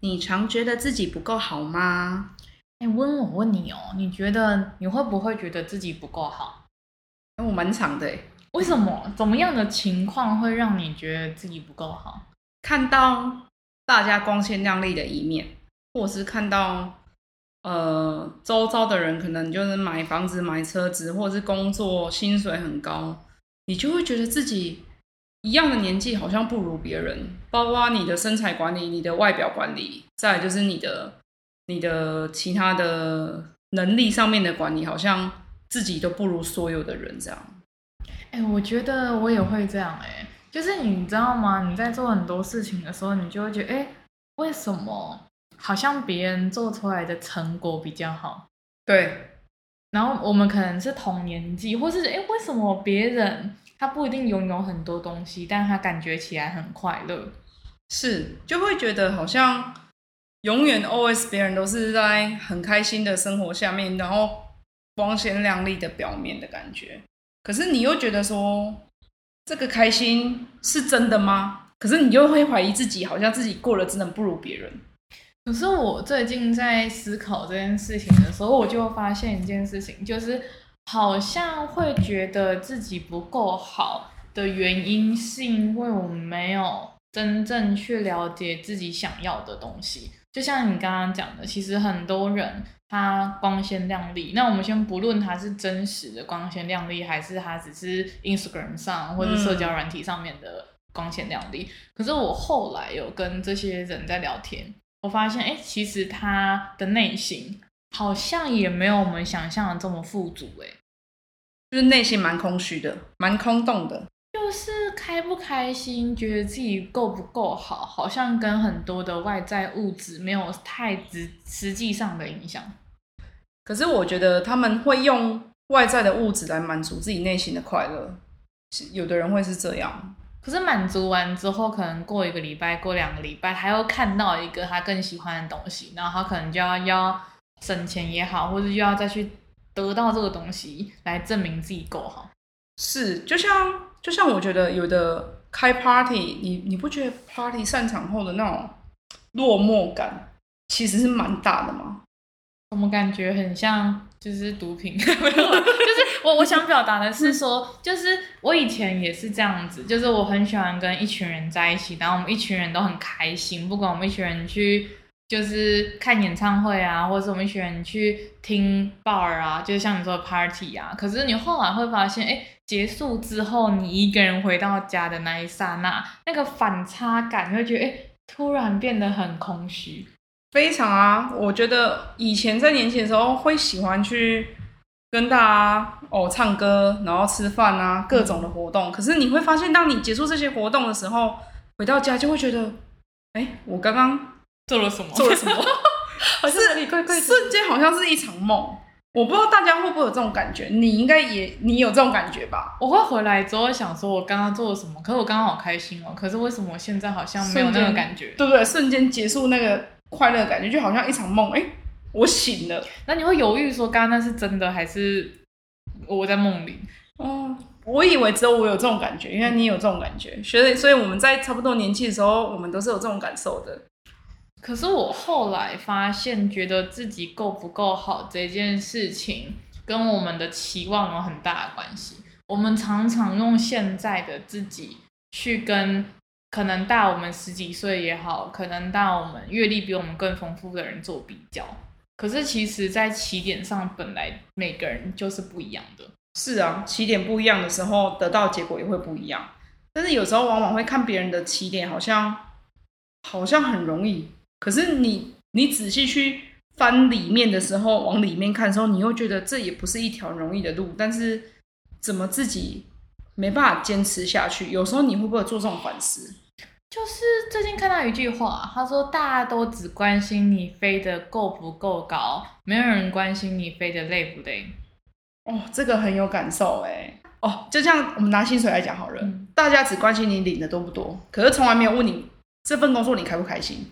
你常觉得自己不够好吗？哎，温，我问你哦，你觉得你会不会觉得自己不够好？我蛮常的。为什么？怎么样的情况会让你觉得自己不够好？看到大家光鲜亮丽的一面，或是看到呃周遭的人可能就是买房子、买车子，或是工作薪水很高，你就会觉得自己。一样的年纪好像不如别人，包括你的身材管理、你的外表管理，再来就是你的、你的其他的能力上面的管理，好像自己都不如所有的人这样。哎、欸，我觉得我也会这样、欸。哎，就是你知道吗？你在做很多事情的时候，你就会觉得，哎、欸，为什么好像别人做出来的成果比较好？对。然后我们可能是同年纪，或是哎、欸，为什么别人？他不一定拥有很多东西，但他感觉起来很快乐，是就会觉得好像永远 always 别人都是在很开心的生活下面，然后光鲜亮丽的表面的感觉。可是你又觉得说这个开心是真的吗？可是你又会怀疑自己，好像自己过得真的不如别人。可是我最近在思考这件事情的时候，我就发现一件事情，就是。好像会觉得自己不够好的原因，是因为我们没有真正去了解自己想要的东西。就像你刚刚讲的，其实很多人他光鲜亮丽，那我们先不论他是真实的光鲜亮丽，还是他只是 Instagram 上或者社交软体上面的光鲜亮丽。可是我后来有跟这些人在聊天，我发现，哎，其实他的内心好像也没有我们想象的这么富足，哎。就是内心蛮空虚的，蛮空洞的。就是开不开心，觉得自己够不够好，好像跟很多的外在物质没有太实实际上的影响。可是我觉得他们会用外在的物质来满足自己内心的快乐，有的人会是这样。可是满足完之后，可能过一个礼拜，过两个礼拜，还要看到一个他更喜欢的东西，然后他可能就要要省钱也好，或者又要再去。得到这个东西来证明自己够好，是就像就像我觉得有的开 party，你你不觉得 party 散场后的那种落寞感其实是蛮大的吗？我们感觉很像就是毒品，就是我我想表达的是说，就是我以前也是这样子，就是我很喜欢跟一群人在一起，然后我们一群人都很开心，不管我们一群人去。就是看演唱会啊，或者我们喜欢去听 bar 啊，就是像你说的 party 啊。可是你后来会发现，哎，结束之后，你一个人回到家的那一刹那，那个反差感，你会觉得，哎，突然变得很空虚。非常啊，我觉得以前在年轻的时候会喜欢去跟大家哦唱歌，然后吃饭啊，各种的活动。可是你会发现，当你结束这些活动的时候，回到家就会觉得，哎，我刚刚。做了什么？做了什么？可是瞬间好像是一场梦。我不知道大家会不会有这种感觉？你应该也你有这种感觉吧？我会回来之后想说，我刚刚做了什么？可是我刚刚好开心哦。可是为什么我现在好像没有那个感觉？对不对？瞬间结束那个快乐感觉，就好像一场梦。哎，我醒了。那你会犹豫说，刚刚那是真的还是我在梦里？哦，我以为只有我有这种感觉，因为你有这种感觉，所以所以我们在差不多年纪的时候，我们都是有这种感受的。可是我后来发现，觉得自己够不够好这件事情，跟我们的期望有很大的关系。我们常常用现在的自己去跟可能大我们十几岁也好，可能大我们阅历比我们更丰富的人做比较。可是其实，在起点上，本来每个人就是不一样的。是啊，起点不一样的时候，得到结果也会不一样。但是有时候往往会看别人的起点，好像好像很容易。可是你你仔细去翻里面的时候，往里面看的时候，你又觉得这也不是一条容易的路。但是怎么自己没办法坚持下去？有时候你会不会做这种反思？就是最近看到一句话，他说大家都只关心你飞得够不够高，没有人关心你飞得累不累。哦，这个很有感受哎。哦，就像我们拿薪水来讲好了，嗯，大家只关心你领的多不多，可是从来没有问你这份工作你开不开心，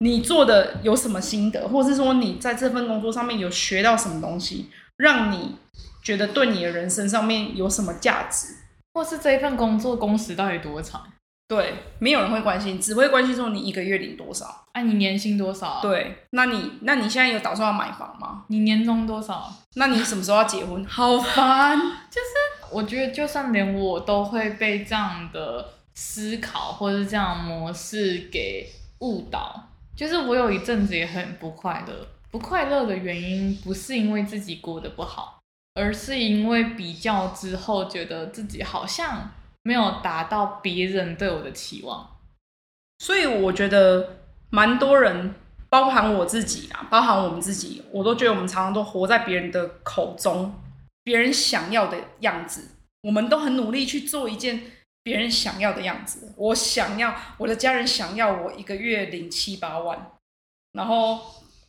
你做的有什么心得，或是说你在这份工作上面有学到什么东西，让你觉得对你的人生上面有什么价值，或是这一份工作工时到底多长？对，没有人会关心，只会关心说你一个月领多少，啊，你年薪多少啊？对，那你那你现在有打算要买房吗？你年终多少？那你什么时候要结婚？好烦，就是我觉得，就算连我都会被这样的思考或者这样模式给误导。就是我有一阵子也很不快乐，不快乐的原因不是因为自己过得不好，而是因为比较之后觉得自己好像。没有达到别人对我的期望，所以我觉得蛮多人，包含我自己啊，包含我们自己，我都觉得我们常常都活在别人的口中，别人想要的样子，我们都很努力去做一件别人想要的样子。我想要我的家人想要我一个月领七八万，然后。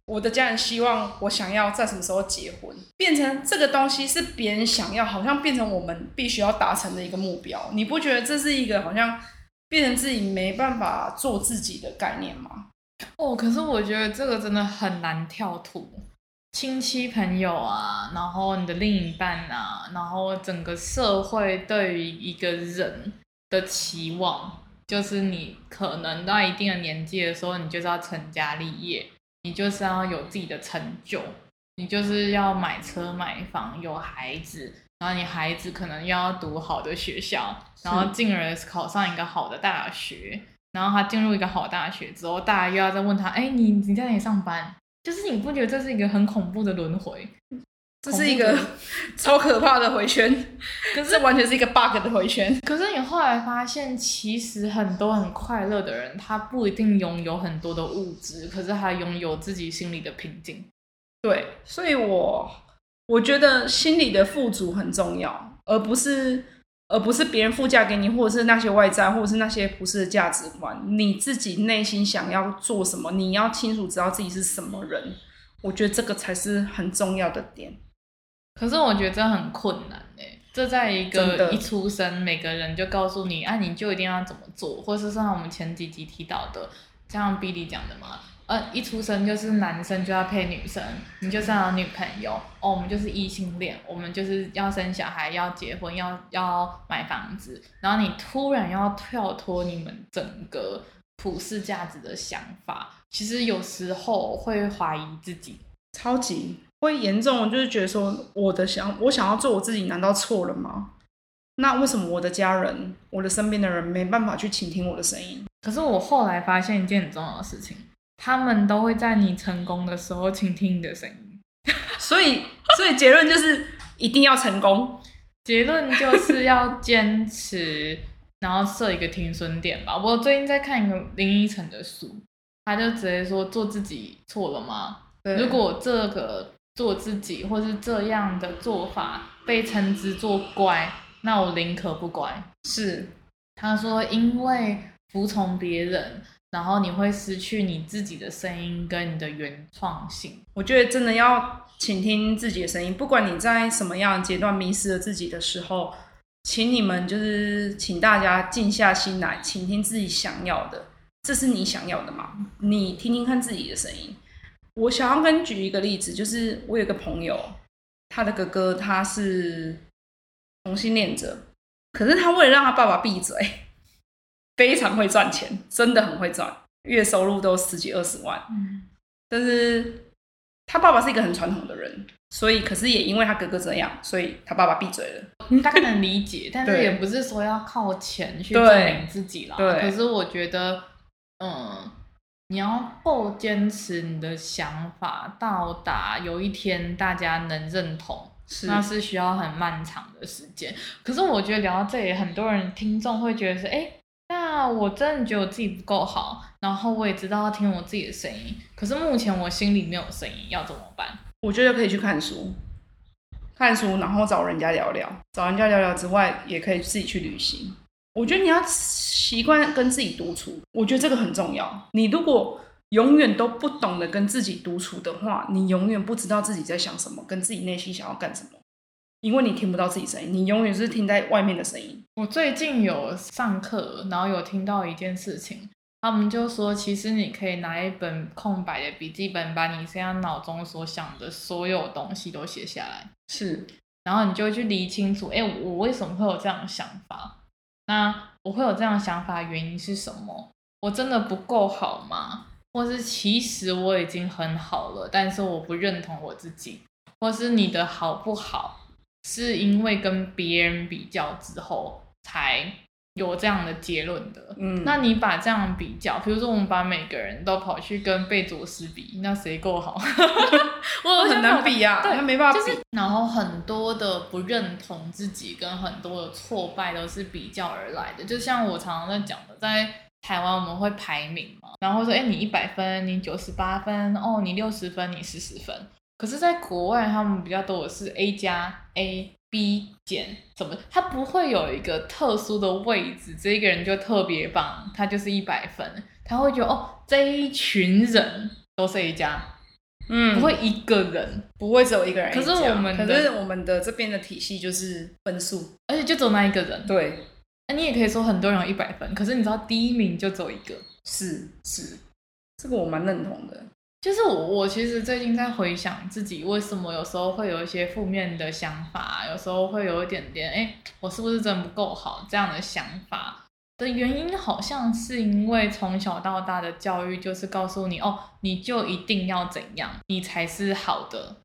我的家人希望我想要在什么时候结婚，变成这个东西是别人想要，好像变成我们必须要达成的一个目标。你不觉得这是一个好像变成自己没办法做自己的概念吗？哦，可是我觉得这个真的很难跳脱。亲戚朋友啊，然后你的另一半啊，然后整个社会对于一个人的期望，就是你可能到一定的年纪的时候，你就是要成家立业。你就是要有自己的成就，你就是要买车买房，有孩子，然后你孩子可能要读好的学校，然后进而考上一个好的大学，然后他进入一个好大学之后，大家又要再问他，哎，你你在哪里上班？就是你不觉得这是一个很恐怖的轮回？这是一个 超可怕的回圈，可是完全是一个 bug 的回圈。可是你后来发现，其实很多很快乐的人，他不一定拥有很多的物质，可是他拥有自己心里的平静。对，所以我我觉得心里的富足很重要，而不是而不是别人附加给你，或者是那些外在，或者是那些不是的价值观。你自己内心想要做什么，你要清楚知道自己是什么人。我觉得这个才是很重要的点。可是我觉得这很困难诶，这在一个一出生，每个人就告诉你，啊，你就一定要怎么做，或是像我们前几集提到的，像 Billy 讲的嘛，呃，一出生就是男生就要配女生，你就是要有女朋友，哦，我们就是异性恋，我们就是要生小孩，要结婚，要要买房子，然后你突然要跳脱你们整个普世价值的想法，其实有时候会怀疑自己，超级。会严重，我就是觉得说，我的想，我想要做我自己，难道错了吗？那为什么我的家人，我的身边的人没办法去倾听我的声音？可是我后来发现一件很重要的事情，他们都会在你成功的时候倾听你的声音。所以，所以结论就是一定要成功。结论就是要坚持，然后设一个停损点吧。我最近在看一个林依晨的书，他就直接说：做自己错了吗？如果这个。做自己，或是这样的做法被称之做乖，那我宁可不乖。是，他说，因为服从别人，然后你会失去你自己的声音跟你的原创性。我觉得真的要倾听自己的声音，不管你在什么样的阶段迷失了自己的时候，请你们就是请大家静下心来，倾听自己想要的，这是你想要的吗？你听听看自己的声音。我想要跟你举一个例子，就是我有个朋友，他的哥哥他是同性恋者，可是他为了让他爸爸闭嘴，非常会赚钱，真的很会赚，月收入都十几二十万。嗯，但是他爸爸是一个很传统的人，所以可是也因为他哥哥这样，所以他爸爸闭嘴了。大概能理解，但是也不是说要靠钱去证明自己啦。对，可是我觉得，嗯。你要够坚持你的想法，到达有一天大家能认同，是那是需要很漫长的时间。可是我觉得聊到这里，很多人听众会觉得是，哎、欸，那我真的觉得我自己不够好，然后我也知道要听我自己的声音，可是目前我心里没有声音，要怎么办？我觉得可以去看书，看书，然后找人家聊聊，找人家聊聊之外，也可以自己去旅行。我觉得你要习惯跟自己独处，我觉得这个很重要。你如果永远都不懂得跟自己独处的话，你永远不知道自己在想什么，跟自己内心想要干什么，因为你听不到自己声音，你永远是听在外面的声音。我最近有上课，然后有听到一件事情，他们就说，其实你可以拿一本空白的笔记本，把你现在脑中所想的所有东西都写下来，是，然后你就去理清楚，哎，我为什么会有这样的想法？那我会有这样的想法，原因是什么？我真的不够好吗？或是其实我已经很好了，但是我不认同我自己，或是你的好不好，是因为跟别人比较之后才有这样的结论的。嗯，那你把这样比较，比如说我们把每个人都跑去跟贝佐斯比，那谁够好？我很难比啊，对，没办法比。就是，然后很多的不认同自己跟很多的挫败都是比较而来的，就像我常常在讲的，在。台湾我们会排名嘛，然后说，哎，你一百分，你九十八分，哦，你六十分，你四十分。可是，在国外，他们比较多的是 A 加 A B 减，怎么？他不会有一个特殊的位置，这一个人就特别棒，他就是一百分。他会觉得，哦，这一群人都是 A 加，嗯，不会一个人，不会只有一个人。可是我们，可是我们的这边的体系就是分数，而且就只有那一个人，对。那你也可以说很多人有一百分，可是你知道第一名就只有一个，是是，这个我蛮认同的。就是我我其实最近在回想自己为什么有时候会有一些负面的想法，有时候会有一点点，哎，我是不是真不够好这样的想法的原因，好像是因为从小到大的教育就是告诉你，哦，你就一定要怎样，你才是好的。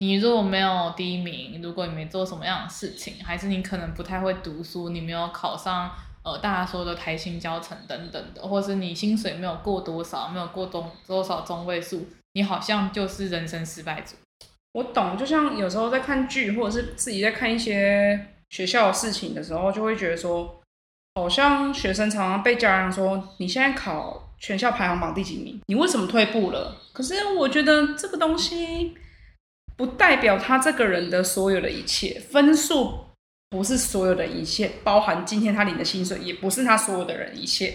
你如果没有第一名，如果你没做什么样的事情，还是你可能不太会读书，你没有考上呃大家说的台清交成等等的，或是你薪水没有过多少，没有过多多少中位数，你好像就是人生失败者。我懂，就像有时候在看剧，或者是自己在看一些学校的事情的时候，就会觉得说，好像学生常常被家长说，你现在考全校排行榜第几名，你为什么退步了？可是我觉得这个东西。不代表他这个人的所有的一切，分数不是所有的一切，包含今天他领的薪水，也不是他所有的人一切。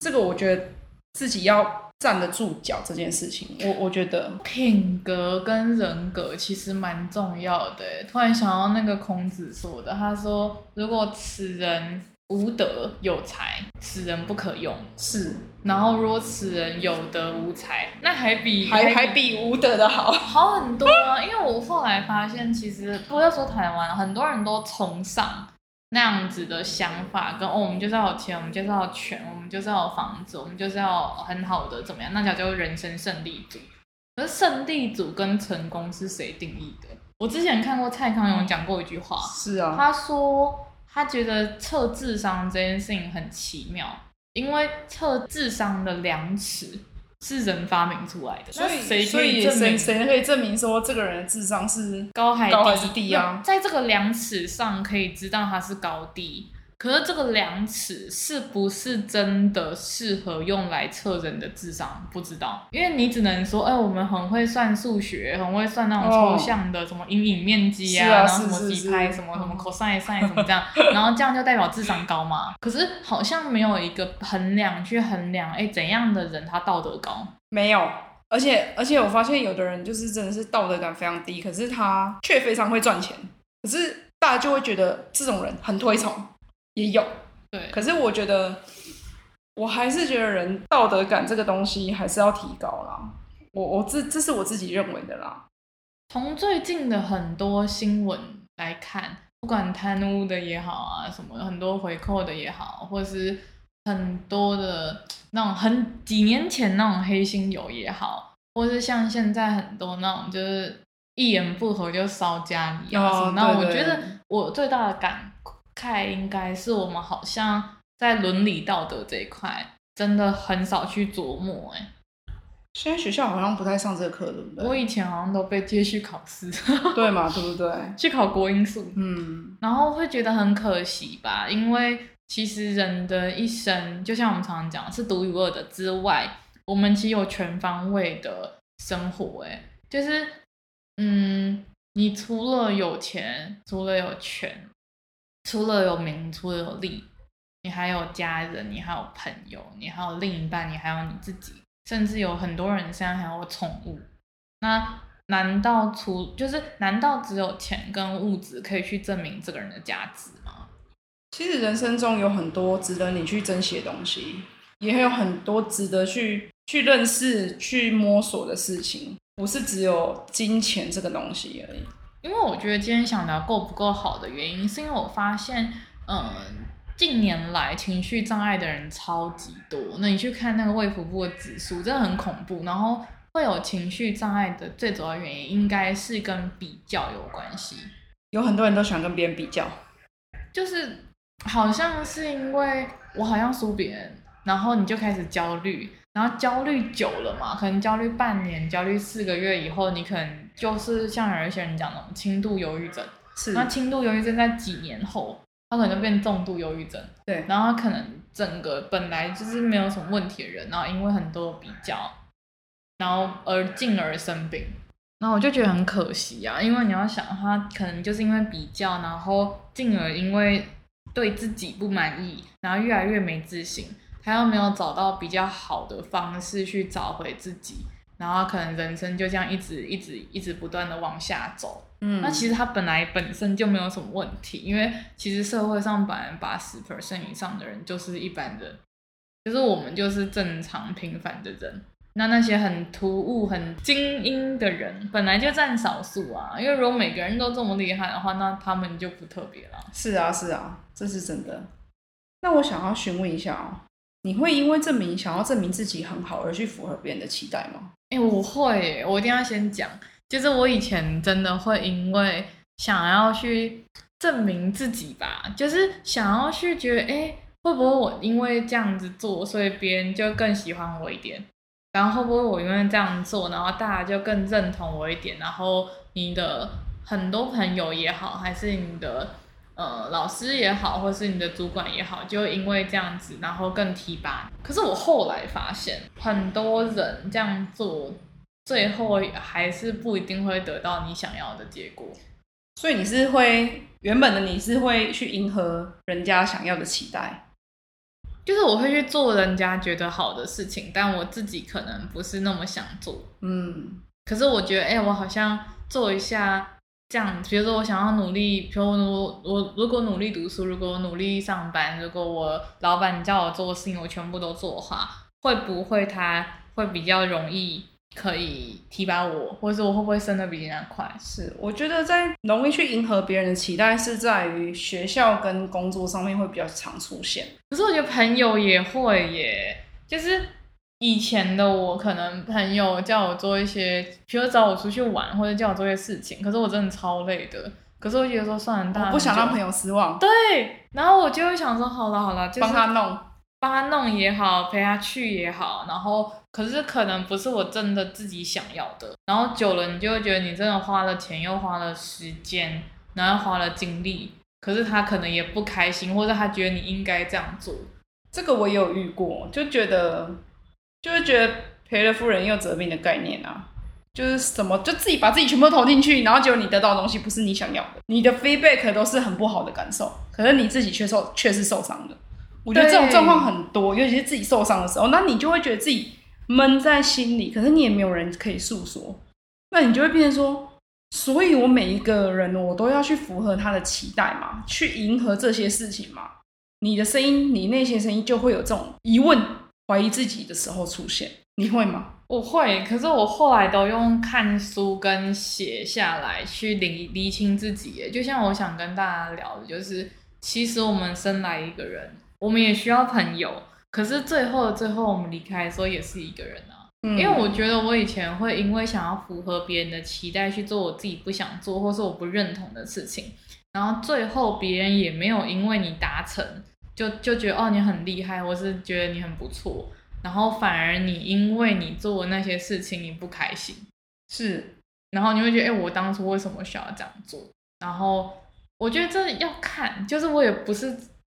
这个我觉得自己要站得住脚这件事情，我我觉得品格跟人格其实蛮重要的。突然想到那个孔子说的，他说：“如果此人。”无德有才，此人不可用。是，然后如果此人有德无才，那还比还还比无德的好好很多啊。因为我后来发现，其实不要说台湾，很多人都崇尚那样子的想法，跟哦，我们就是要有钱，我们就是要有权，我们就是要有房子，我们就是要很好的怎么样，那叫做人生胜利组。可是胜利组跟成功是谁定义的？我之前看过蔡康永讲过一句话，是啊，他说。他觉得测智商这件事情很奇妙，因为测智商的量尺是人发明出来的，所以谁可以证明谁可以证明说这个人的智商是高还高还是低啊？在这个量尺上可以知道他是高低。可是这个量尺是不是真的适合用来测人的智商？不知道，因为你只能说，哎，我们很会算数学，很会算那种抽象的，什么阴影面积啊，然后什么几拍，什么什么 cosine sin 什么这样，然后这样就代表智商高嘛？可是好像没有一个衡量去衡量，哎，怎样的人他道德高？没有，而且而且我发现有的人就是真的是道德感非常低，可是他却非常会赚钱，可是大家就会觉得这种人很推崇。也有，对，可是我觉得，我还是觉得人道德感这个东西还是要提高啦。我我这这是我自己认为的啦。从最近的很多新闻来看，不管贪污的也好啊，什么很多回扣的也好，或是很多的那种很几年前那种黑心油也好，或是像现在很多那种就是一言不合就烧家里啊，那、哦、我觉得我最大的感。看，应该是我们好像在伦理道德这一块真的很少去琢磨哎。现在学校好像不太上这个课，对不对？我以前好像都被接去考试，对嘛？对不对？去考国英数，嗯，然后会觉得很可惜吧，因为其实人的一生，就像我们常常讲，是独一无二的之外，我们其实有全方位的生活，哎，就是嗯，你除了有钱，除了有权。除了有名，除了有利，你还有家人，你还有朋友，你还有另一半，你还有你自己，甚至有很多人现在还有宠物。那难道除就是难道只有钱跟物质可以去证明这个人的价值吗？其实人生中有很多值得你去珍惜的东西，也有很多值得去去认识、去摸索的事情，不是只有金钱这个东西而已。因为我觉得今天想聊够不够好的原因，是因为我发现，嗯，近年来情绪障碍的人超级多。那你去看那个卫福部的指数，真的很恐怖。然后会有情绪障碍的最主要原因，应该是跟比较有关系。有很多人都喜欢跟别人比较，就是好像是因为我好像输别人，然后你就开始焦虑。然后焦虑久了嘛，可能焦虑半年、焦虑四个月以后，你可能就是像有一些人讲的轻度忧郁症。是。那轻度忧郁症在几年后，他可能就变重度忧郁症。对。然后他可能整个本来就是没有什么问题的人，然后因为很多比较，然后而进而生病。然后我就觉得很可惜啊，因为你要想，他可能就是因为比较，然后进而因为对自己不满意，然后越来越没自信。他又没有找到比较好的方式去找回自己，然后可能人生就这样一直一直一直不断的往下走。嗯，那其实他本来本身就没有什么问题，因为其实社会上百分之八十 percent 以上的人就是一般人，就是我们就是正常平凡的人。那那些很突兀、很精英的人，本来就占少数啊。因为如果每个人都这么厉害的话，那他们就不特别了。是啊，是啊，这是真的。那我想要询问一下哦。你会因为证明想要证明自己很好而去符合别人的期待吗？哎、我会，我一定要先讲，就是我以前真的会因为想要去证明自己吧，就是想要去觉得，哎、欸，会不会我因为这样子做，所以别人就更喜欢我一点？然后会不会我因为这样做，然后大家就更认同我一点？然后你的很多朋友也好，还是你的。呃，老师也好，或是你的主管也好，就因为这样子，然后更提拔。可是我后来发现，很多人这样做，最后还是不一定会得到你想要的结果。所以你是会原本的你是会去迎合人家想要的期待，就是我会去做人家觉得好的事情，但我自己可能不是那么想做。嗯，可是我觉得，哎、欸，我好像做一下。这样，比如说我想要努力，比如我我如果努力读书，如果我努力上班，如果我老板叫我做的事情，我全部都做的话，会不会他会比较容易可以提拔我，或者我会不会升的比人家快？是，我觉得在容易去迎合别人的期待，是在于学校跟工作上面会比较常出现。可是我觉得朋友也会耶，就是。以前的我，可能朋友叫我做一些，比如找我出去玩，或者叫我做一些事情，可是我真的超累的。可是我觉得说算了，大家不想让朋友失望。对，然后我就会想说，好了好了，就是帮他弄，帮他弄也好，陪他去也好。然后，可是可能不是我真的自己想要的。然后久了，你就会觉得你真的花了钱，又花了时间，然后花了精力，可是他可能也不开心，或者他觉得你应该这样做。这个我也有遇过，就觉得。就是觉得赔了夫人又折兵的概念啊，就是什么就自己把自己全部投进去，然后结果你得到的东西不是你想要的，你的 feedback 都是很不好的感受，可是你自己却受却是受伤的。我觉得这种状况很多，尤其是自己受伤的时候，那你就会觉得自己闷在心里，可是你也没有人可以诉说，那你就会变成说，所以我每一个人我都要去符合他的期待嘛，去迎合这些事情嘛，你的声音，你内心声音就会有这种疑问。怀疑自己的时候出现，你会吗？我会，可是我后来都用看书跟写下来去理理清自己。就像我想跟大家聊的，就是其实我们生来一个人，我们也需要朋友。可是最后的最后，我们离开的时候也是一个人啊。嗯。因为我觉得我以前会因为想要符合别人的期待去做我自己不想做或是我不认同的事情，然后最后别人也没有因为你达成。就就觉得哦，你很厉害，或是觉得你很不错，然后反而你因为你做的那些事情你不开心，是，然后你会觉得哎，我当初为什么需要这样做？然后我觉得这要看，就是我也不是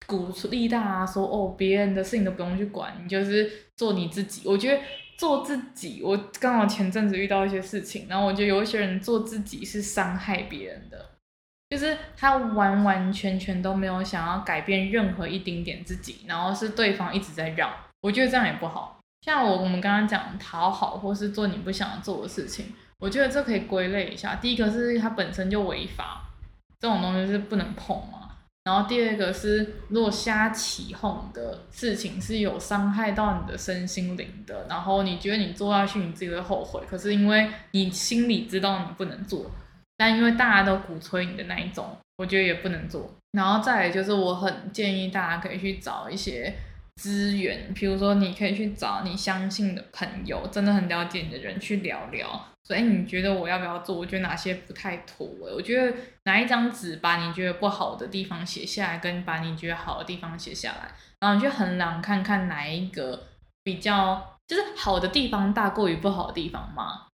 鼓励大家说哦，别人的事情都不用去管，你就是做你自己。我觉得做自己，我刚好前阵子遇到一些事情，然后我觉得有一些人做自己是伤害别人的。就是他完完全全都没有想要改变任何一丁点自己，然后是对方一直在让，我觉得这样也不好。像我我们刚刚讲讨好或是做你不想做的事情，我觉得这可以归类一下。第一个是它本身就违法，这种东西是不能碰嘛。然后第二个是，如果瞎起哄的事情是有伤害到你的身心灵的，然后你觉得你做下去你自己会后悔，可是因为你心里知道你不能做，但因为大家都鼓吹你的那一种，我觉得也不能做。然后再来就是，我很建议大家可以去找一些资源，比如说你可以去找你相信的朋友，真的很了解你的人去聊聊。所以你觉得我要不要做？我觉得哪些不太妥？我觉得拿一张纸把你觉得不好的地方写下来，跟把你觉得好的地方写下来，然后你去衡量看看哪一个比较就是好的地方大过于不好的地方嘛。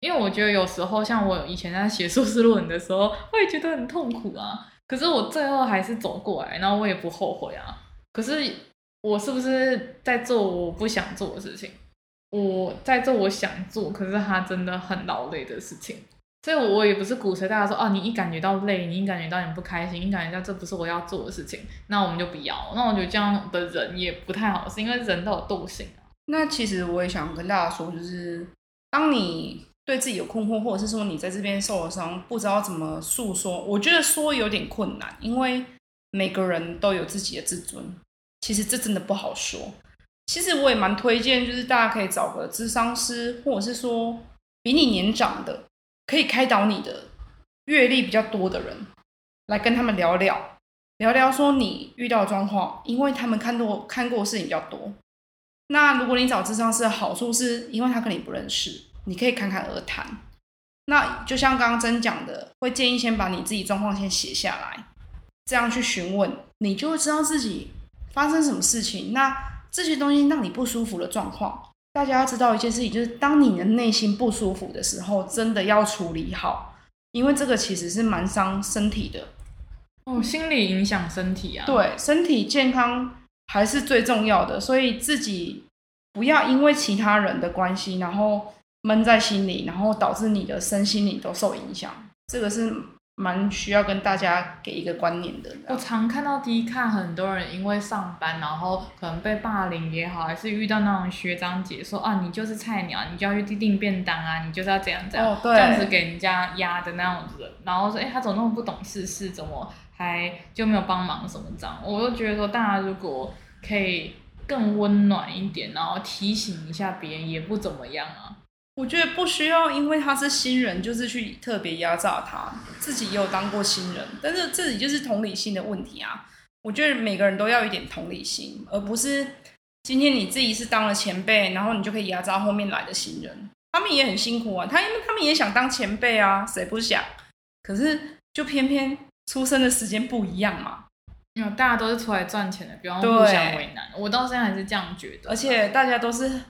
因为我觉得有时候像我以前在写硕士论文的时候，我也觉得很痛苦啊。可是我最后还是走过来，然后我也不后悔啊。可是我是不是在做我不想做的事情？我在做我想做，可是它真的很劳累的事情，所以我也不是鼓吹大家说，哦，你一感觉到累，你一感觉到你不开心，你感觉到这不是我要做的事情，那我们就不要。那我觉得这样的人也不太好，是因为人都有惰性啊。那其实我也想跟大家说，就是当你对自己有困惑，或者是说你在这边受了伤，不知道怎么诉说，我觉得说有点困难，因为每个人都有自己的自尊，其实这真的不好说。其实我也蛮推荐，就是大家可以找个咨商师，或者是说比你年长的，可以开导你的阅历比较多的人，来跟他们聊聊，聊聊说你遇到的状况，因为他们看过看过的事情比较多。那如果你找咨商师的好处是，因为他跟你不认识，你可以侃侃而谈。那就像刚刚真讲的，会建议先把你自己状况先写下来，这样去询问，你就会知道自己发生什么事情。那这些东西让你不舒服的状况，大家要知道一件事情，就是当你的内心不舒服的时候，真的要处理好，因为这个其实是蛮伤身体的。哦，心理影响身体啊。对，身体健康还是最重要的，所以自己不要因为其他人的关系，然后闷在心里，然后导致你的身心灵都受影响。这个是。蛮需要跟大家给一个观念的。我常看到 D 卡很多人因为上班，然后可能被霸凌也好，还是遇到那种学长姐说啊，你就是菜鸟，你就要去订便当啊，你就是要这样这样，哦、这样子给人家压的那样子。然后说，哎、欸，他怎么那么不懂事事，怎么还就没有帮忙什么这样？我就觉得说，大家如果可以更温暖一点，然后提醒一下别人，也不怎么样啊。我觉得不需要，因为他是新人，就是去特别压榨他。自己也有当过新人，但是自己就是同理心的问题啊。我觉得每个人都要一点同理心，而不是今天你自己是当了前辈，然后你就可以压榨后面来的新人。他们也很辛苦啊，他因为他们也想当前辈啊，谁不想？可是就偏偏出生的时间不一样嘛。因为大家都是出来赚钱的，不用互相为难。我到现在还是这样觉得，而且大家都是。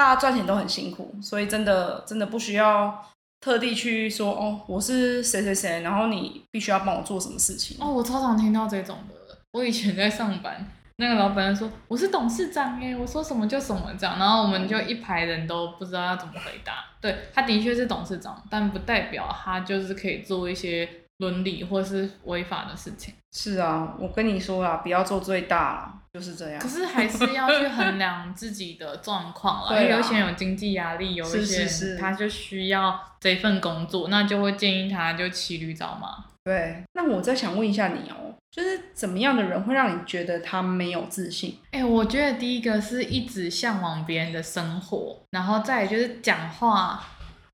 大家赚钱都很辛苦，所以真的真的不需要特地去说哦，我是谁谁谁，然后你必须要帮我做什么事情哦。我超常听到这种的。我以前在上班，那个老板说我是董事长耶，我说什么就什么这样，然后我们就一排人都不知道要怎么回答。对，他的确是董事长，但不代表他就是可以做一些伦理或是违法的事情。是啊，我跟你说啊，不要做最大啦。就是这样，可是还是要去衡量自己的状况啦。因为有些人有经济压力，有一些人他就需要这份工作，那就会建议他就骑驴找马。对，那我再想问一下你哦，就是怎么样的人会让你觉得他没有自信？哎、欸，我觉得第一个是一直向往别人的生活，然后再就是讲话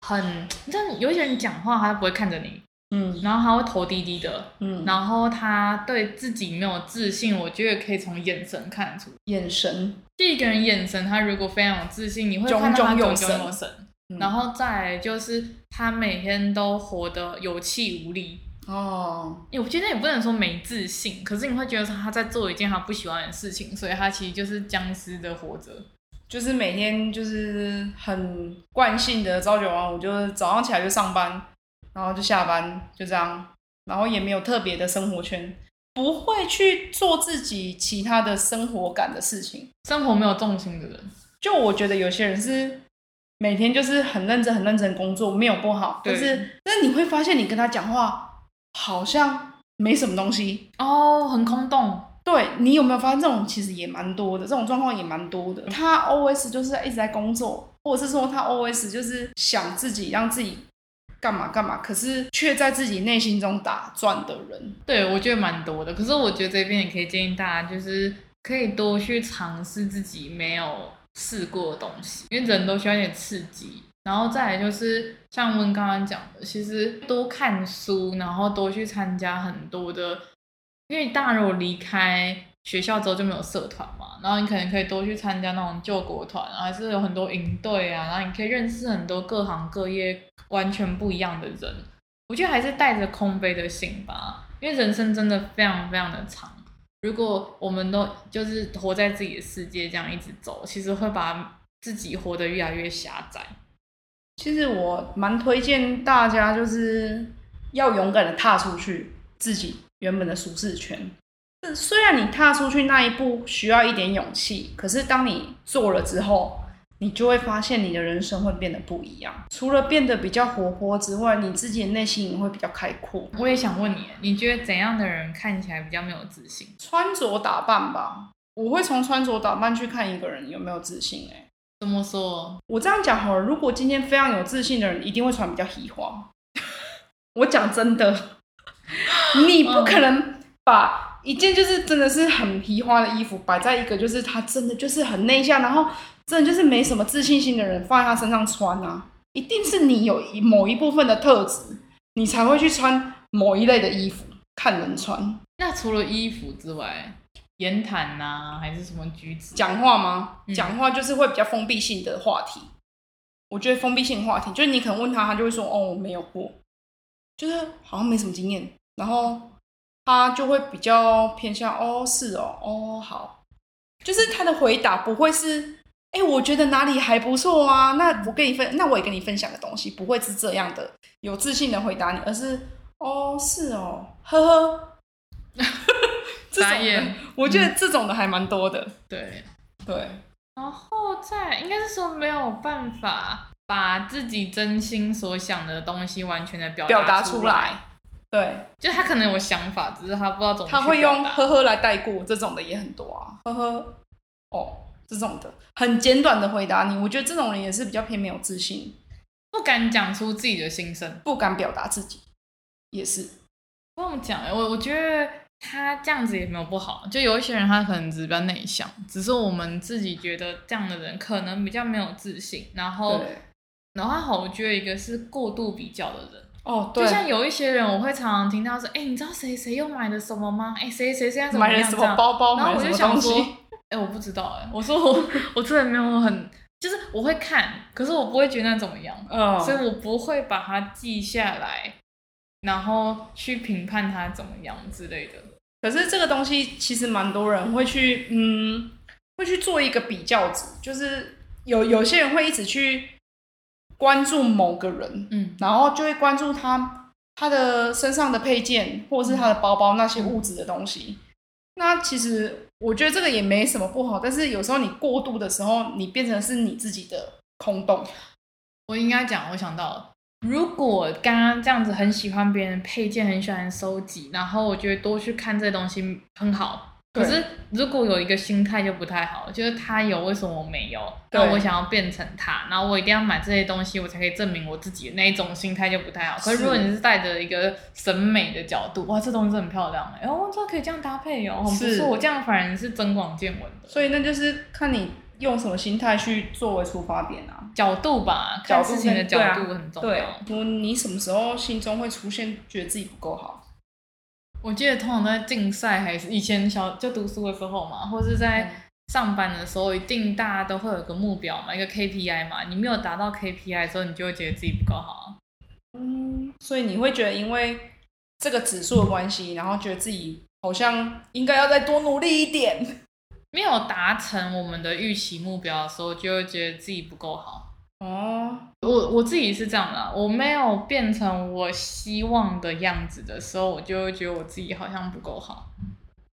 很，你知道有些人讲话他不会看着你。嗯，然后他会头低低的，嗯，然后他对自己没有自信，我觉得可以从眼神看出。眼神，第一个人眼神，他如果非常有自信，你会看到他炯炯有神。然后再来就是他每天都活得有气无力。哦，我觉得也不能说没自信，可是你会觉得说他在做一件他不喜欢的事情，所以他其实就是僵尸的活着，就是每天就是很惯性的朝九晚五，就是早上起来就上班。然后就下班，就这样，然后也没有特别的生活圈，不会去做自己其他的生活感的事情，生活没有重心的人。就我觉得有些人是每天就是很认真、很认真工作，没有不好，但是，但是你会发现你跟他讲话好像没什么东西。哦，很空洞。对，你有没有发现这种其实也蛮多的，这种状况也蛮多的。他 always 就是一直在工作，或者是说他 always 就是想自己让自己干嘛干嘛，可是却在自己内心中打转的人，对，我觉得蛮多的。可是我觉得这边也可以建议大家，就是可以多去尝试自己没有试过的东西，因为人都需要一点刺激。然后再来就是像温刚刚讲的，其实多看书，然后多去参加很多的。因为大家如果离开学校之后就没有社团嘛，然后你可能可以多去参加那种救国团，还是有很多营队啊，然后你可以认识很多各行各业完全不一样的人。我觉得还是带着空杯的心吧，因为人生真的非常非常的长。如果我们都就是活在自己的世界这样一直走，其实会把自己活得越来越狭窄。其实我蛮推荐大家，就是要勇敢的踏出去自己。原本的舒适圈，虽然你踏出去那一步需要一点勇气，可是当你做了之后，你就会发现你的人生会变得不一样。除了变得比较活泼之外，你自己的内心也会比较开阔。我也想问你，你觉得怎样的人看起来比较没有自信？穿着打扮吧，我会从穿着打扮去看一个人有没有自信。哎，怎么说？我这样讲好了，如果今天非常有自信的人，一定会穿比较喜欢。我讲真的。你不可能把一件就是真的是很皮花的衣服摆在一个就是他真的就是很内向，然后真的就是没什么自信心的人放在他身上穿啊，一定是你有某一部分的特质，你才会去穿某一类的衣服，看人穿。那除了衣服之外，言谈呐，还是什么举止？讲话吗？讲话就是会比较封闭性的话题。我觉得封闭性话题就是你可能问他，他就会说哦，我没有过，就是好像没什么经验。然后他就会比较偏向哦，是哦，哦好，就是他的回答不会是，哎，我觉得哪里还不错啊，那我跟你分，那我也跟你分享个东西不会是这样的，有自信的回答你，而是哦，是哦，呵呵，这种的，我觉得这种的还蛮多的，对。对，然后再应该是说没有办法把自己真心所想的东西完全的表表达出来。对，就他可能有想法，只是他不知道怎么。他会用呵呵来带过，这种的也很多啊，呵呵，哦，这种的很简短的回答你，我觉得这种人也是比较偏没有自信，不敢讲出自己的心声，不敢表达自己，也是。不用讲，我我觉得他这样子也没有不好，就有一些人他可能只是比较内向，只是我们自己觉得这样的人可能比较没有自信，然后，然后还好，我觉得一个是过度比较的人。哦，对，就像有一些人，我会常常听到说，哎，你知道谁谁又买了什么吗？哎，谁谁现在怎么？买了什么包包？然后我就想说，哎，我不知道，哎，我说我我真的没有很，就是我会看，可是我不会觉得那怎么样，嗯，所以我不会把它记下来，然后去评判它怎么样之类的。可是这个东西其实蛮多人会去，嗯，会去做一个比较值，就是有有些人会一直去。关注某个人，嗯，然后就会关注他他的身上的配件，或者是他的包包那些物质的东西。那其实我觉得这个也没什么不好，但是有时候你过度的时候，你变成是你自己的空洞。我应该讲，我想到，如果刚刚这样子很喜欢别人配件，很喜欢收集，然后我觉得多去看这东西很好。可是，如果有一个心态就不太好，就是他有，为什么我没有？那我想要变成他，然后我一定要买这些东西，我才可以证明我自己。那一种心态就不太好。可是，如果你是带着一个审美的角度，哇，这东西真的很漂亮哎，哦，这可以这样搭配哦，很不错。我这样反而是增广见闻的。所以，那就是看你用什么心态去作为出发点啊，角度吧，看事情的角度很重要。对，对，你什么时候心中会出现觉得自己不够好？我记得通常在竞赛还是以前小就读书的时候嘛，或是在上班的时候，一定大家都会有个目标嘛，一个 KPI 嘛。你没有达到 KPI 的时候，你就会觉得自己不够好。嗯，所以你会觉得因为这个指数的关系，然后觉得自己好像应该要再多努力一点。没有达成我们的预期目标的时候，就会觉得自己不够好。哦，我我自己是这样的，我没有变成我希望的样子的时候，我就会觉得我自己好像不够好。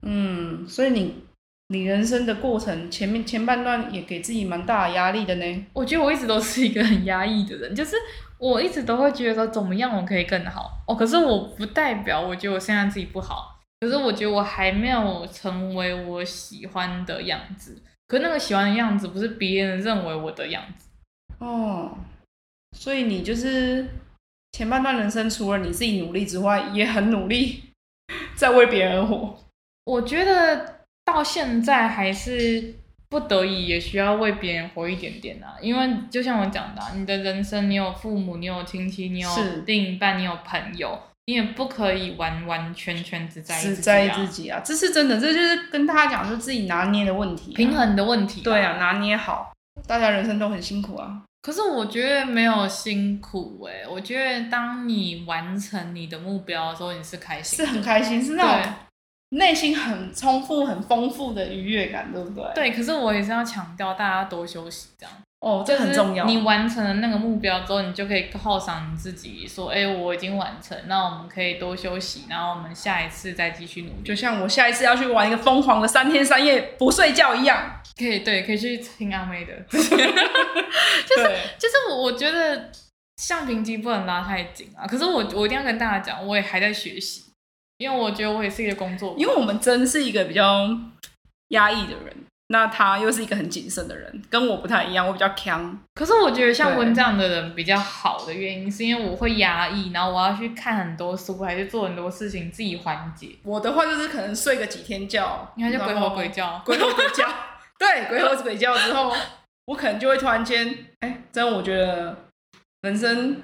嗯，所以你你人生的过程前面前半段也给自己蛮大的压力的呢？我觉得我一直都是一个很压抑的人，就是我一直都会觉得说怎么样我可以更好哦。可是我不代表我觉得我现在自己不好，可是我觉得我还没有成为我喜欢的样子。可是那个喜欢的样子不是别人认为我的样子哦。所以你就是前半段人生除了你自己努力之外，也很努力 在为别人而活。我觉得。到现在还是不得已也需要为别人活一点点啊，因为就像我讲的啊，你的人生，你有父母，你有亲戚，你有另一半，你有朋友，你也不可以完完全全只在意自己啊。只在意自己啊，这是真的，这就是跟大家讲，就自己拿捏的问题啊，平衡的问题啊。对啊，拿捏好，大家人生都很辛苦啊。可是我觉得没有辛苦欸，我觉得当你完成你的目标的时候，你是开心，是很开心，是那种。内心很充富、很丰富的愉悦感，对不对？对，可是我也是要强调，大家多休息，这样哦，这很重要。你完成了那个目标之后，你就可以犒赏你自己，说：“哎，我已经完成，那我们可以多休息，然后我们下一次再继续努力。”就像我下一次要去玩一个疯狂的三天三夜不睡觉一样。可以，对，可以去听阿妹的。就是就是，我我觉得橡皮筋不能拉太紧啊。可是我我一定要跟大家讲，我也还在学习。因为我觉得我也是一个工作，因为我们真是一个比较压抑的人，那他又是一个很谨慎的人，跟我不太一样，我比较强。可是我觉得像温这样的人比较好的原因，是因为我会压抑，然后我要去看很多书，还是做很多事情自己缓解。我的话就是可能睡个几天觉，你看就鬼吼鬼叫，鬼吼鬼叫，对，鬼吼鬼叫之后，我可能就会突然间，哎、欸，真的我觉得人生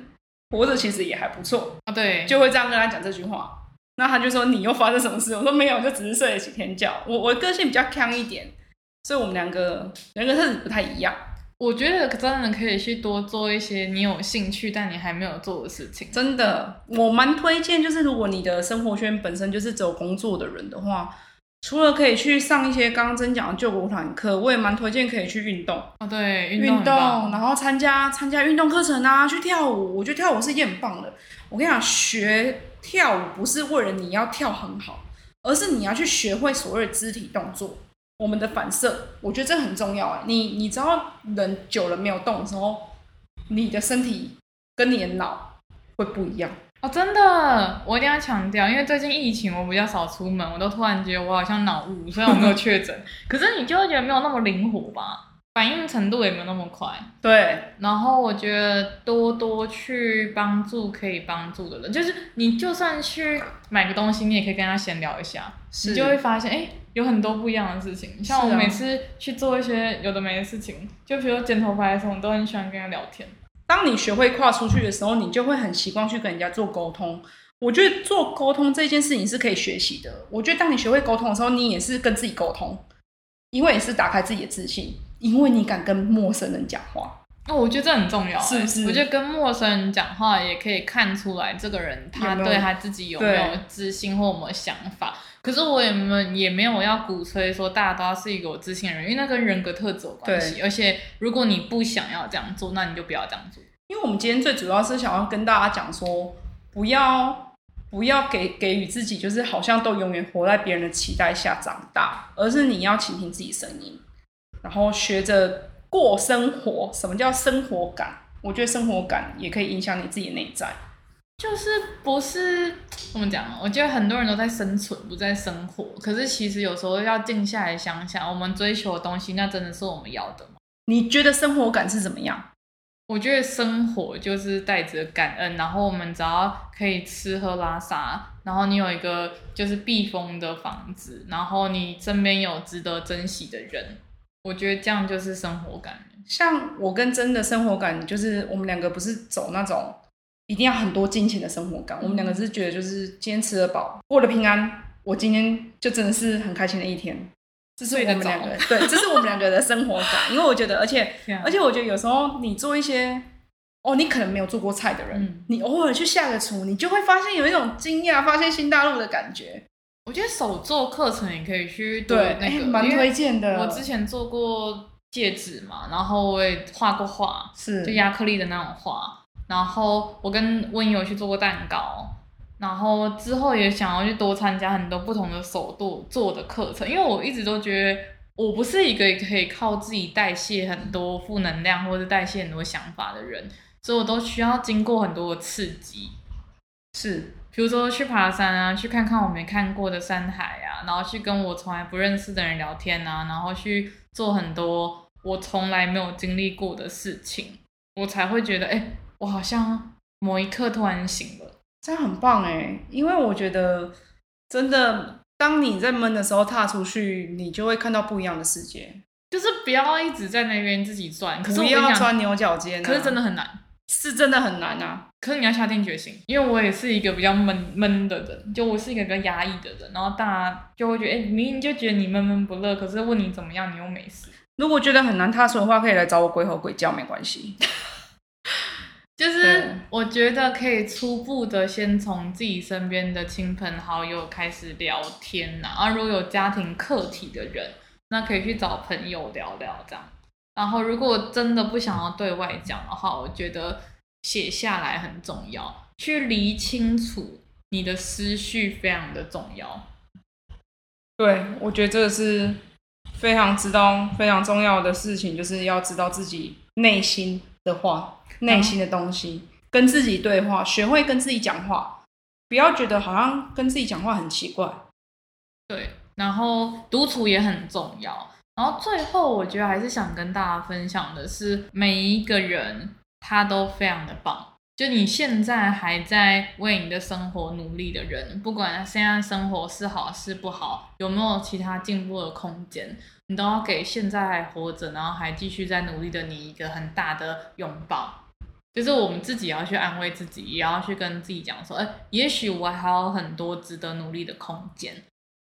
活着其实也还不错啊，对，就会这样跟他讲这句话。那他就说，你又发生什么事？我说没有，就只是睡了几天觉。我我个性比较强一点，所以我们两个人格特质不太一样。我觉得真的可以去多做一些你有兴趣但你还没有做的事情。真的，我蛮推荐，就是如果你的生活圈本身就是只有工作的人的话，除了可以去上一些刚刚真讲的救国团课，我也蛮推荐可以去运动。啊、哦，对，运动，动然后参加参加运动课程啊，去跳舞。我觉得跳舞是一件很棒的。我跟你讲，学。跳舞不是为了你要跳很好，而是你要去学会所谓的肢体动作，我们的反射，我觉得这很重要哎。你你知道人久了没有动的时候，你的身体跟你的脑会不一样哦，真的，我一定要强调，因为最近疫情我比较少出门，我都突然觉得我好像脑雾，虽然我没有确诊，可是你就会觉得没有那么灵活吧。反应程度也没有那么快，对。然后我觉得多多去帮助可以帮助的人，就是你就算去买个东西，你也可以跟他闲聊一下，你就会发现，哎，有很多不一样的事情。像我每次去做一些有的没的事情，啊、就比如剪头发的时候，我都很喜欢跟他聊天。当你学会跨出去的时候，你就会很习惯去跟人家做沟通。我觉得做沟通这件事情是可以学习的。我觉得当你学会沟通的时候，你也是跟自己沟通，因为也是打开自己的自信。因为你敢跟陌生人讲话，哦，我觉得这很重要，是不是？我觉得跟陌生人讲话也可以看出来这个人他对他自己有没有自信或有没有想法。可是我也没也没有要鼓吹说大家都要是一个有自信的人，因为那跟人格特质有关系。而且如果你不想要这样做，那你就不要这样做。因为我们今天最主要是想要跟大家讲说，不要不要给给予自己就是好像都永远活在别人的期待下长大，而是你要倾听自己声音。然后学着过生活，什么叫生活感？我觉得生活感也可以影响你自己内在。就是不是怎么讲？我觉得很多人都在生存，不在生活。可是其实有时候要静下来想想，我们追求的东西，那真的是我们要的吗？你觉得生活感是怎么样？我觉得生活就是带着感恩，然后我们只要可以吃喝拉撒，然后你有一个就是避风的房子，然后你身边有值得珍惜的人。我觉得这样就是生活感。像我跟真的生活感，就是我们两个不是走那种一定要很多金钱的生活感。嗯、我们两个是觉得就是今天吃得饱，过得平安，我今天就真的是很开心的一天。这是我们两个对，这是我们两个的生活感。因为我觉得，而且、啊、而且我觉得有时候你做一些哦，你可能没有做过菜的人，嗯、你偶尔去下个厨，你就会发现有一种惊讶，发现新大陆的感觉。我觉得手作课程也可以去对那个，蛮推荐的。我之前做过戒指嘛，然后我也画过画，是就亚克力的那种画。然后我跟温友去做过蛋糕，然后之后也想要去多参加很多不同的手作做的课程，因为我一直都觉得我不是一个可以靠自己代谢很多负能量或者代谢很多想法的人，所以我都需要经过很多的刺激。是，比如说去爬山啊，去看看我没看过的山海啊，然后去跟我从来不认识的人聊天啊，然后去做很多我从来没有经历过的事情，我才会觉得，哎、欸，我好像某一刻突然醒了，这样很棒哎，因为我觉得真的，当你在闷的时候踏出去，你就会看到不一样的世界，就是不要一直在那边自己转，可是不要钻牛角尖、啊，可是真的很难。是真的很难啊！可是你要下定决心，因为我也是一个比较闷闷的人，就我是一个比较压抑的人，然后大家就会觉得，哎、欸，明明就觉得你闷闷不乐，可是问你怎么样，你又没事。如果觉得很难踏出的话，可以来找我鬼吼鬼叫，没关系。就是我觉得可以初步的先从自己身边的亲朋好友开始聊天呐，啊，如果有家庭课题的人，那可以去找朋友聊聊这样。然后，如果真的不想要对外讲的话，我觉得写下来很重要，去理清楚你的思绪非常的重要。对，我觉得这个是非常知道非常重要的事情，就是要知道自己内心的话，内心的东西，嗯、跟自己对话，学会跟自己讲话，不要觉得好像跟自己讲话很奇怪。对，然后独处也很重要。然后最后，我觉得还是想跟大家分享的是，每一个人他都非常的棒。就你现在还在为你的生活努力的人，不管现在生活是好是不好，有没有其他进步的空间，你都要给现在还活着，然后还继续在努力的你一个很大的拥抱。就是我们自己要去安慰自己，也要去跟自己讲说，哎，也许我还有很多值得努力的空间。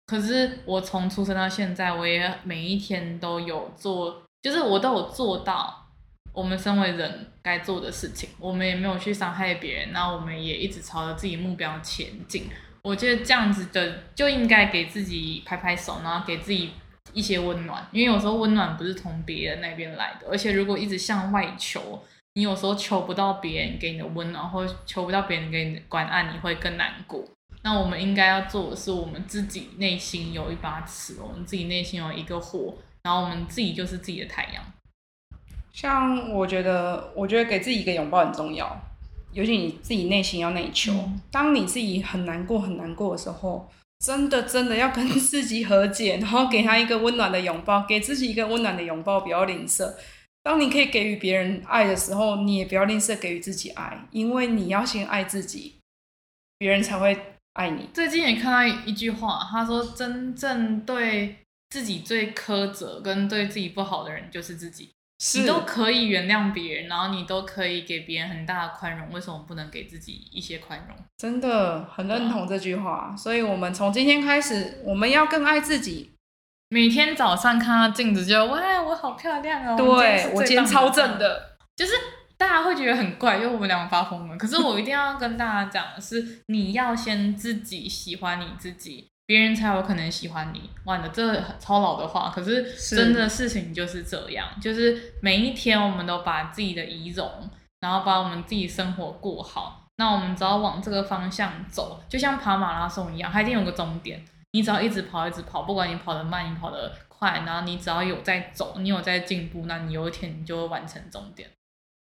可是我从出生到现在，我也每一天都有做，就是我都有做到我们身为人该做的事情。我们也没有去伤害别人，那我们也一直朝着自己目标前进。我觉得这样子的就应该给自己拍拍手，然后给自己一些温暖，因为有时候温暖不是从别人那边来的，而且如果一直向外求，你有时候求不到别人给你的温暖，或求不到别人给你的关爱，你会更难过。那我们应该要做的是，我们自己内心有一把尺，我们自己内心有一个火，然后我们自己就是自己的太阳。像我觉得，我觉得给自己一个拥抱很重要，尤其你自己内心要内求。嗯。当你自己很难过、很难过的时候，真的真的要跟 自己和解，然后给他一个温暖的拥抱，给自己一个温暖的拥抱，不要吝啬。当你可以给予别人爱的时候，你也不要吝啬给予自己爱，因为你要先爱自己，别人才会。爱你。最近也看到一句话，他说：“真正对自己最苛责跟对自己不好的人就是自己。是你都可以原谅别人，然后你都可以给别人很大的宽容，为什么不能给自己一些宽容？”真的很认同这句话。嗯、所以，我们从今天开始，我们要更爱自己。每天早上看到镜子就，就哇，我好漂亮哦！对，我今天超正的，就是。大家会觉得很怪，因为我们两个发疯了。可是我一定要跟大家讲的是，你要先自己喜欢你自己，别人才有可能喜欢你。哇，你这超老的话，可是真的事情就是这样，是就是每一天我们都把自己的仪容，然后把我们自己生活过好。那我们只要往这个方向走，就像跑马拉松一样，它一定有个终点。你只要一直跑，一直跑，不管你跑得慢，你跑得快，然后你只要有在走，你有在进步，那你有一天你就会完成终点。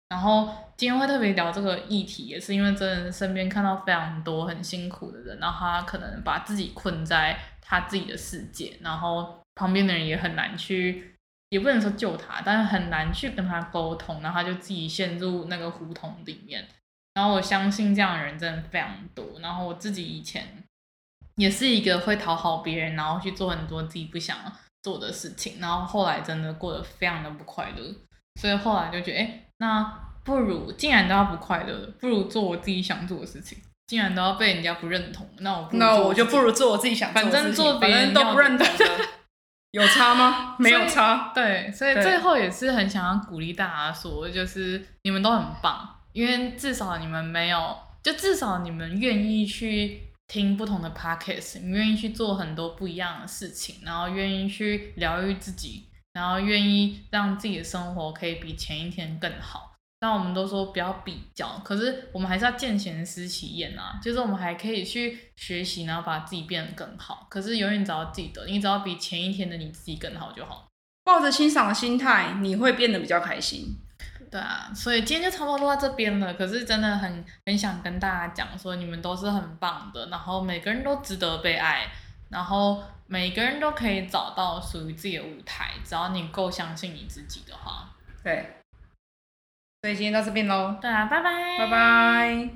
然后今天会特别聊这个议题，也是因为真的身边看到非常多很辛苦的人，然后他可能把自己困在他自己的世界，然后旁边的人也很难去，也不能说救他，但是很难去跟他沟通，然后他就自己陷入那个胡同里面。然后我相信这样的人真的非常多。然后我自己以前也是一个会讨好别人，然后去做很多自己不想做的事情，然后后来真的过得非常的不快乐。所以后来就觉得，哎，那不如既然都要不快乐，不如做我自己想做的事情。既然都要被人家不认同，那我那我就不如做我自己想做的事情。反正做别人都不认同的，有差吗？没有差。对，所以最后也是很想要鼓励大家说，就是你们都很棒，因为至少你们没有，就至少你们愿意去听不同的 podcast，你愿意去做很多不一样的事情，然后愿意去疗愈自己。然后愿意让自己的生活可以比前一天更好，但我们都说不要比较，可是我们还是要见贤思齐焉啊，就是我们还可以去学习，然后把自己变得更好。可是永远只要记得，你只要比前一天的你自己更好就好。抱着欣赏的心态，你会变得比较开心。对啊，所以今天就差不多到这边了。可是真的很很想跟大家讲说，你们都是很棒的，然后每个人都值得被爱，然后每个人都可以找到属于自己的舞台，只要你够相信你自己的话。对。所以今天到这边喽。对啊，拜拜，拜拜。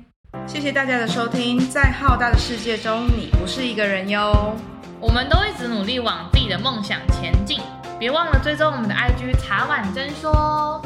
谢谢大家的收听，在浩大的世界中，你不是一个人哟。我们都一直努力往自己的梦想前进，别忘了追踪我们的 IG 茶碗真说。